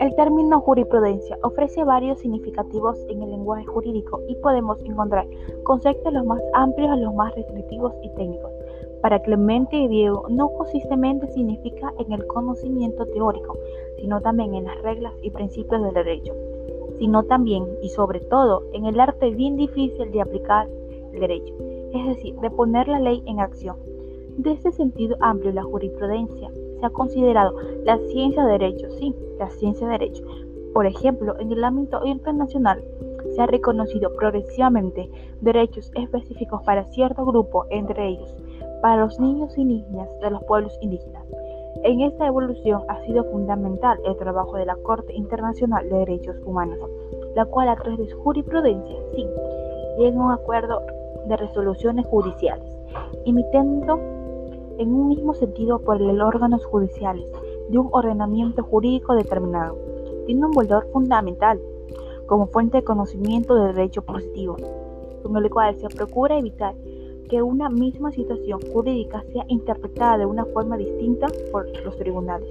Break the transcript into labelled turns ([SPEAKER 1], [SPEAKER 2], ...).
[SPEAKER 1] El término jurisprudencia ofrece varios significativos en el lenguaje jurídico y podemos encontrar conceptos los más amplios a los más restrictivos y técnicos. Para Clemente y Diego, no consistentemente significa en el conocimiento teórico, sino también en las reglas y principios del derecho, sino también y sobre todo en el arte bien difícil de aplicar el derecho, es decir, de poner la ley en acción. De este sentido amplio, la jurisprudencia se ha considerado la ciencia de derecho, sí, la ciencia de derecho. Por ejemplo, en el ámbito internacional se ha reconocido progresivamente derechos específicos para cierto grupo, entre ellos para los niños y niñas de los pueblos indígenas. En esta evolución ha sido fundamental el trabajo de la Corte Internacional de Derechos Humanos, la cual a través de su jurisprudencia, sí, llega a un acuerdo de resoluciones judiciales, imitando en un mismo sentido por los órganos judiciales de un ordenamiento jurídico determinado. Tiene un valor fundamental como fuente de conocimiento de derecho positivo, con el cual se procura evitar que una misma situación jurídica sea interpretada de una forma distinta por los tribunales.